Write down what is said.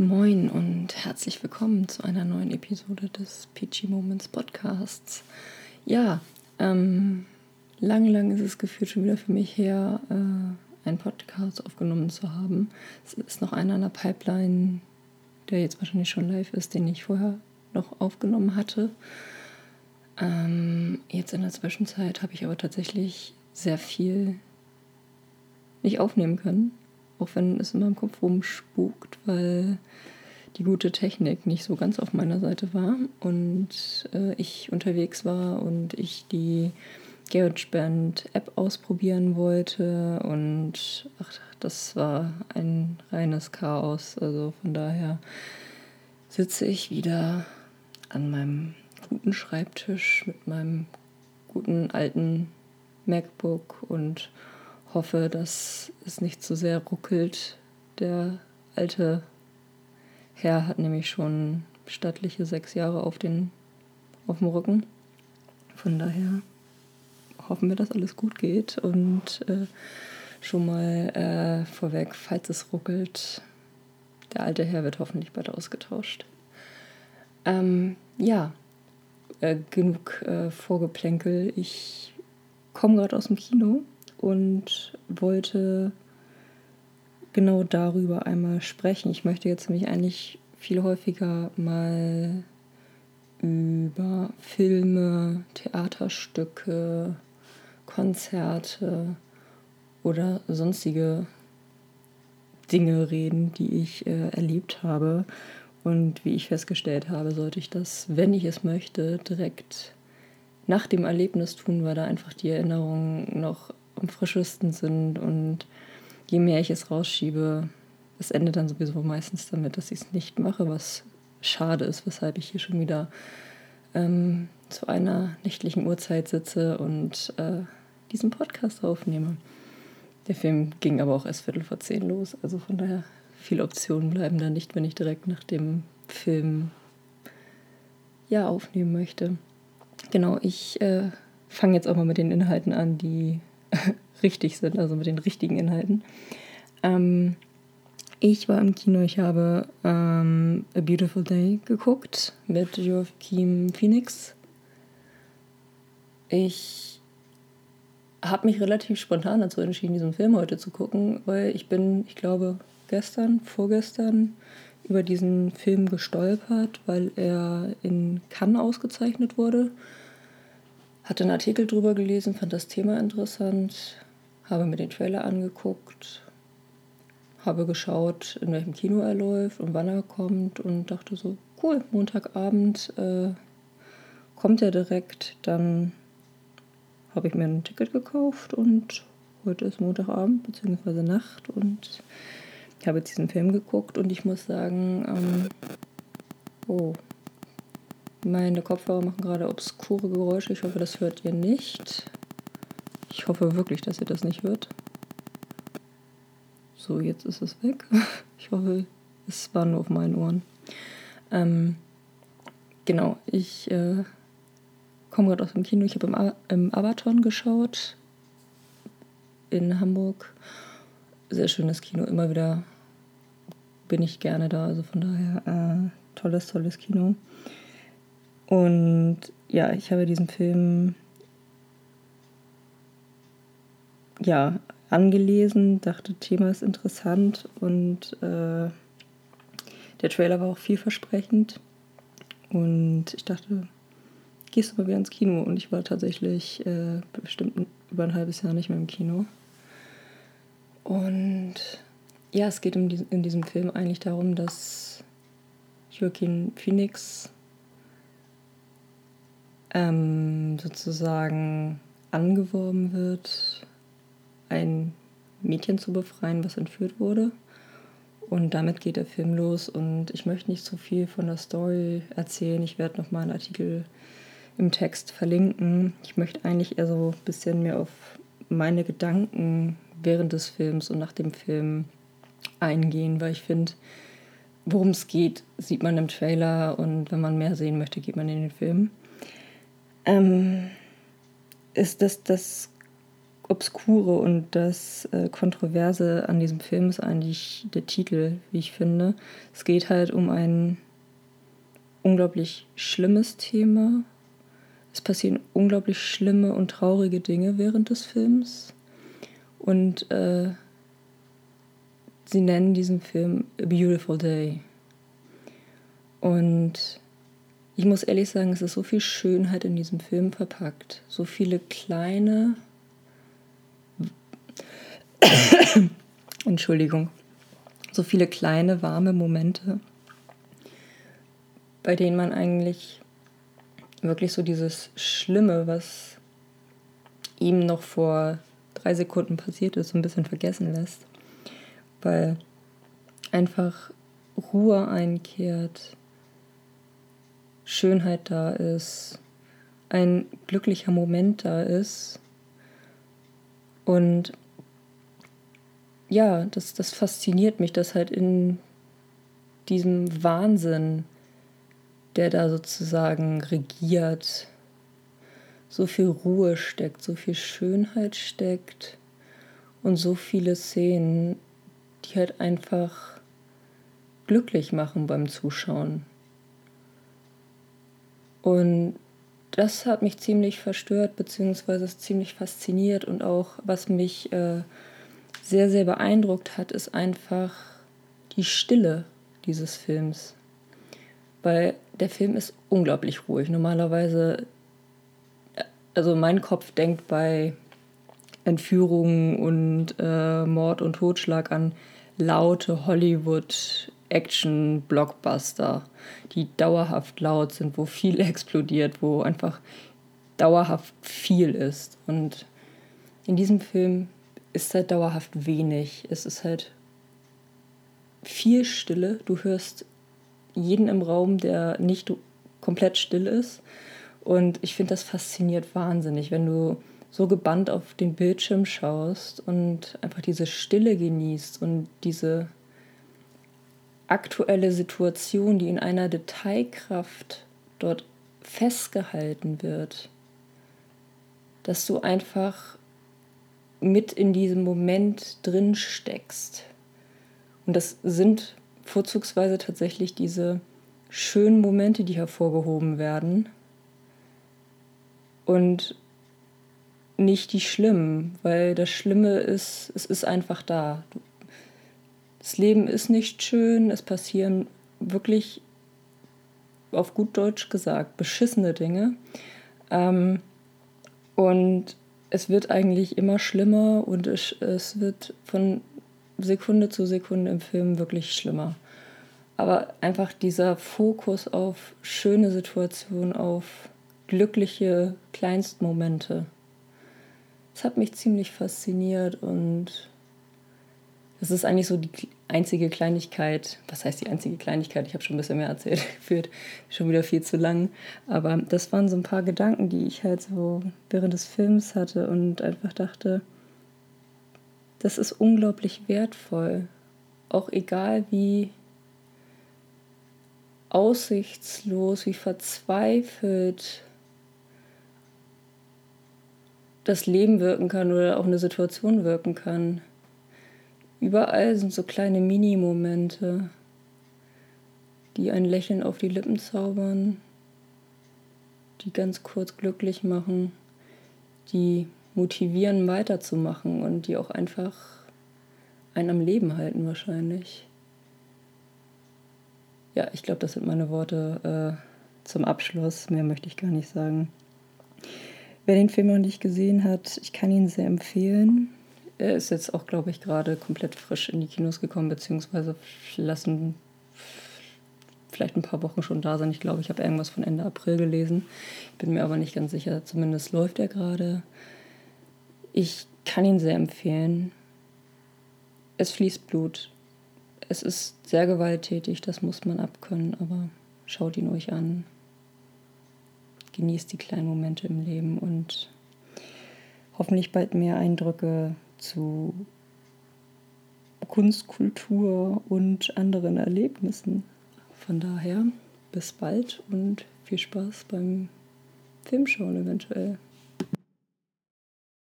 Moin und herzlich willkommen zu einer neuen Episode des Peachy Moments Podcasts. Ja, ähm, lange, lange ist es gefühlt schon wieder für mich her, äh, einen Podcast aufgenommen zu haben. Es ist noch einer in der Pipeline, der jetzt wahrscheinlich schon live ist, den ich vorher noch aufgenommen hatte. Ähm, jetzt in der Zwischenzeit habe ich aber tatsächlich sehr viel nicht aufnehmen können auch wenn es in meinem Kopf rumspukt, weil die gute Technik nicht so ganz auf meiner Seite war und äh, ich unterwegs war und ich die GarageBand App ausprobieren wollte und ach, das war ein reines Chaos. Also von daher sitze ich wieder an meinem guten Schreibtisch mit meinem guten alten MacBook und hoffe, dass es nicht zu sehr ruckelt. Der alte Herr hat nämlich schon stattliche sechs Jahre auf, den, auf dem Rücken. Von daher hoffen wir, dass alles gut geht und äh, schon mal äh, vorweg, falls es ruckelt, der alte Herr wird hoffentlich bald ausgetauscht. Ähm, ja, äh, genug äh, Vorgeplänkel. Ich komme gerade aus dem Kino und wollte genau darüber einmal sprechen. Ich möchte jetzt nämlich eigentlich viel häufiger mal über Filme, Theaterstücke, Konzerte oder sonstige Dinge reden, die ich äh, erlebt habe. Und wie ich festgestellt habe, sollte ich das, wenn ich es möchte, direkt nach dem Erlebnis tun, weil da einfach die Erinnerungen noch am frischesten sind und je mehr ich es rausschiebe, es endet dann sowieso meistens damit, dass ich es nicht mache, was schade ist, weshalb ich hier schon wieder ähm, zu einer nächtlichen Uhrzeit sitze und äh, diesen Podcast aufnehme. Der Film ging aber auch erst Viertel vor zehn los, also von daher viele Optionen bleiben da nicht, wenn ich direkt nach dem Film ja aufnehmen möchte. Genau, ich äh, fange jetzt auch mal mit den Inhalten an, die richtig sind, also mit den richtigen Inhalten. Ähm, ich war im Kino, ich habe ähm, A Beautiful Day geguckt mit Joachim Phoenix. Ich habe mich relativ spontan dazu entschieden, diesen Film heute zu gucken, weil ich bin, ich glaube, gestern, vorgestern über diesen Film gestolpert, weil er in Cannes ausgezeichnet wurde hatte einen Artikel drüber gelesen, fand das Thema interessant, habe mir den Trailer angeguckt, habe geschaut, in welchem Kino er läuft und wann er kommt und dachte so, cool, Montagabend äh, kommt er direkt, dann habe ich mir ein Ticket gekauft und heute ist Montagabend bzw. Nacht und ich habe jetzt diesen Film geguckt und ich muss sagen, ähm, oh, meine Kopfhörer machen gerade obskure Geräusche. Ich hoffe, das hört ihr nicht. Ich hoffe wirklich, dass ihr das nicht hört. So, jetzt ist es weg. Ich hoffe, es war nur auf meinen Ohren. Ähm, genau, ich äh, komme gerade aus dem Kino. Ich habe im, im Abaton geschaut in Hamburg. Sehr schönes Kino. Immer wieder bin ich gerne da. Also von daher äh, tolles, tolles Kino. Und ja, ich habe diesen Film ja angelesen, dachte, Thema ist interessant und äh, der Trailer war auch vielversprechend. Und ich dachte, gehst du mal wieder ins Kino? Und ich war tatsächlich äh, bestimmt über ein halbes Jahr nicht mehr im Kino. Und ja, es geht in, in diesem Film eigentlich darum, dass Joaquin Phoenix ähm, sozusagen angeworben wird, ein Mädchen zu befreien, was entführt wurde. Und damit geht der Film los. Und ich möchte nicht zu viel von der Story erzählen. Ich werde nochmal einen Artikel im Text verlinken. Ich möchte eigentlich eher so ein bisschen mehr auf meine Gedanken während des Films und nach dem Film eingehen, weil ich finde, worum es geht, sieht man im Trailer und wenn man mehr sehen möchte, geht man in den Film ähm, ist das, das Obskure und das äh, Kontroverse an diesem Film ist eigentlich der Titel, wie ich finde. Es geht halt um ein unglaublich schlimmes Thema. Es passieren unglaublich schlimme und traurige Dinge während des Films. Und äh, sie nennen diesen Film A Beautiful Day. Und ich muss ehrlich sagen, es ist so viel Schönheit in diesem Film verpackt. So viele kleine. Entschuldigung. So viele kleine, warme Momente, bei denen man eigentlich wirklich so dieses Schlimme, was ihm noch vor drei Sekunden passiert ist, so ein bisschen vergessen lässt. Weil einfach Ruhe einkehrt, Schönheit da ist, ein glücklicher Moment da ist. Und ja, das, das fasziniert mich, dass halt in diesem Wahnsinn, der da sozusagen regiert, so viel Ruhe steckt, so viel Schönheit steckt und so viele Szenen, die halt einfach glücklich machen beim Zuschauen. Und das hat mich ziemlich verstört, beziehungsweise ziemlich fasziniert und auch, was mich äh, sehr, sehr beeindruckt hat, ist einfach die Stille dieses Films. Weil der Film ist unglaublich ruhig. Normalerweise, also mein Kopf denkt bei Entführungen und äh, Mord und Totschlag an laute Hollywood Action-Blockbuster, die dauerhaft laut sind, wo viel explodiert, wo einfach dauerhaft viel ist. Und in diesem Film ist halt dauerhaft wenig. Es ist halt viel Stille. Du hörst jeden im Raum, der nicht komplett still ist. Und ich finde, das fasziniert wahnsinnig, wenn du so gebannt auf den Bildschirm schaust und einfach diese Stille genießt und diese aktuelle Situation, die in einer Detailkraft dort festgehalten wird, dass du einfach mit in diesem Moment drin steckst. Und das sind vorzugsweise tatsächlich diese schönen Momente, die hervorgehoben werden. Und nicht die schlimmen, weil das Schlimme ist, es ist einfach da. Du das Leben ist nicht schön, es passieren wirklich, auf gut Deutsch gesagt, beschissene Dinge. Ähm, und es wird eigentlich immer schlimmer und es, es wird von Sekunde zu Sekunde im Film wirklich schlimmer. Aber einfach dieser Fokus auf schöne Situationen, auf glückliche Kleinstmomente, das hat mich ziemlich fasziniert und das ist eigentlich so die einzige Kleinigkeit, was heißt die einzige Kleinigkeit? Ich habe schon ein bisschen mehr erzählt, geführt, schon wieder viel zu lang. Aber das waren so ein paar Gedanken, die ich halt so während des Films hatte und einfach dachte, das ist unglaublich wertvoll. Auch egal wie aussichtslos, wie verzweifelt das Leben wirken kann oder auch eine Situation wirken kann. Überall sind so kleine Mini-Momente, die ein Lächeln auf die Lippen zaubern, die ganz kurz glücklich machen, die motivieren weiterzumachen und die auch einfach einen am Leben halten wahrscheinlich. Ja, ich glaube, das sind meine Worte äh, zum Abschluss. Mehr möchte ich gar nicht sagen. Wer den Film noch nicht gesehen hat, ich kann ihn sehr empfehlen. Er ist jetzt auch, glaube ich, gerade komplett frisch in die Kinos gekommen, beziehungsweise lassen vielleicht ein paar Wochen schon da sein. Ich glaube, ich habe irgendwas von Ende April gelesen. Bin mir aber nicht ganz sicher. Zumindest läuft er gerade. Ich kann ihn sehr empfehlen. Es fließt Blut. Es ist sehr gewalttätig, das muss man abkönnen, aber schaut ihn euch an. Genießt die kleinen Momente im Leben und hoffentlich bald mehr Eindrücke zu Kunst, Kultur und anderen Erlebnissen. Von daher bis bald und viel Spaß beim Filmschauen eventuell.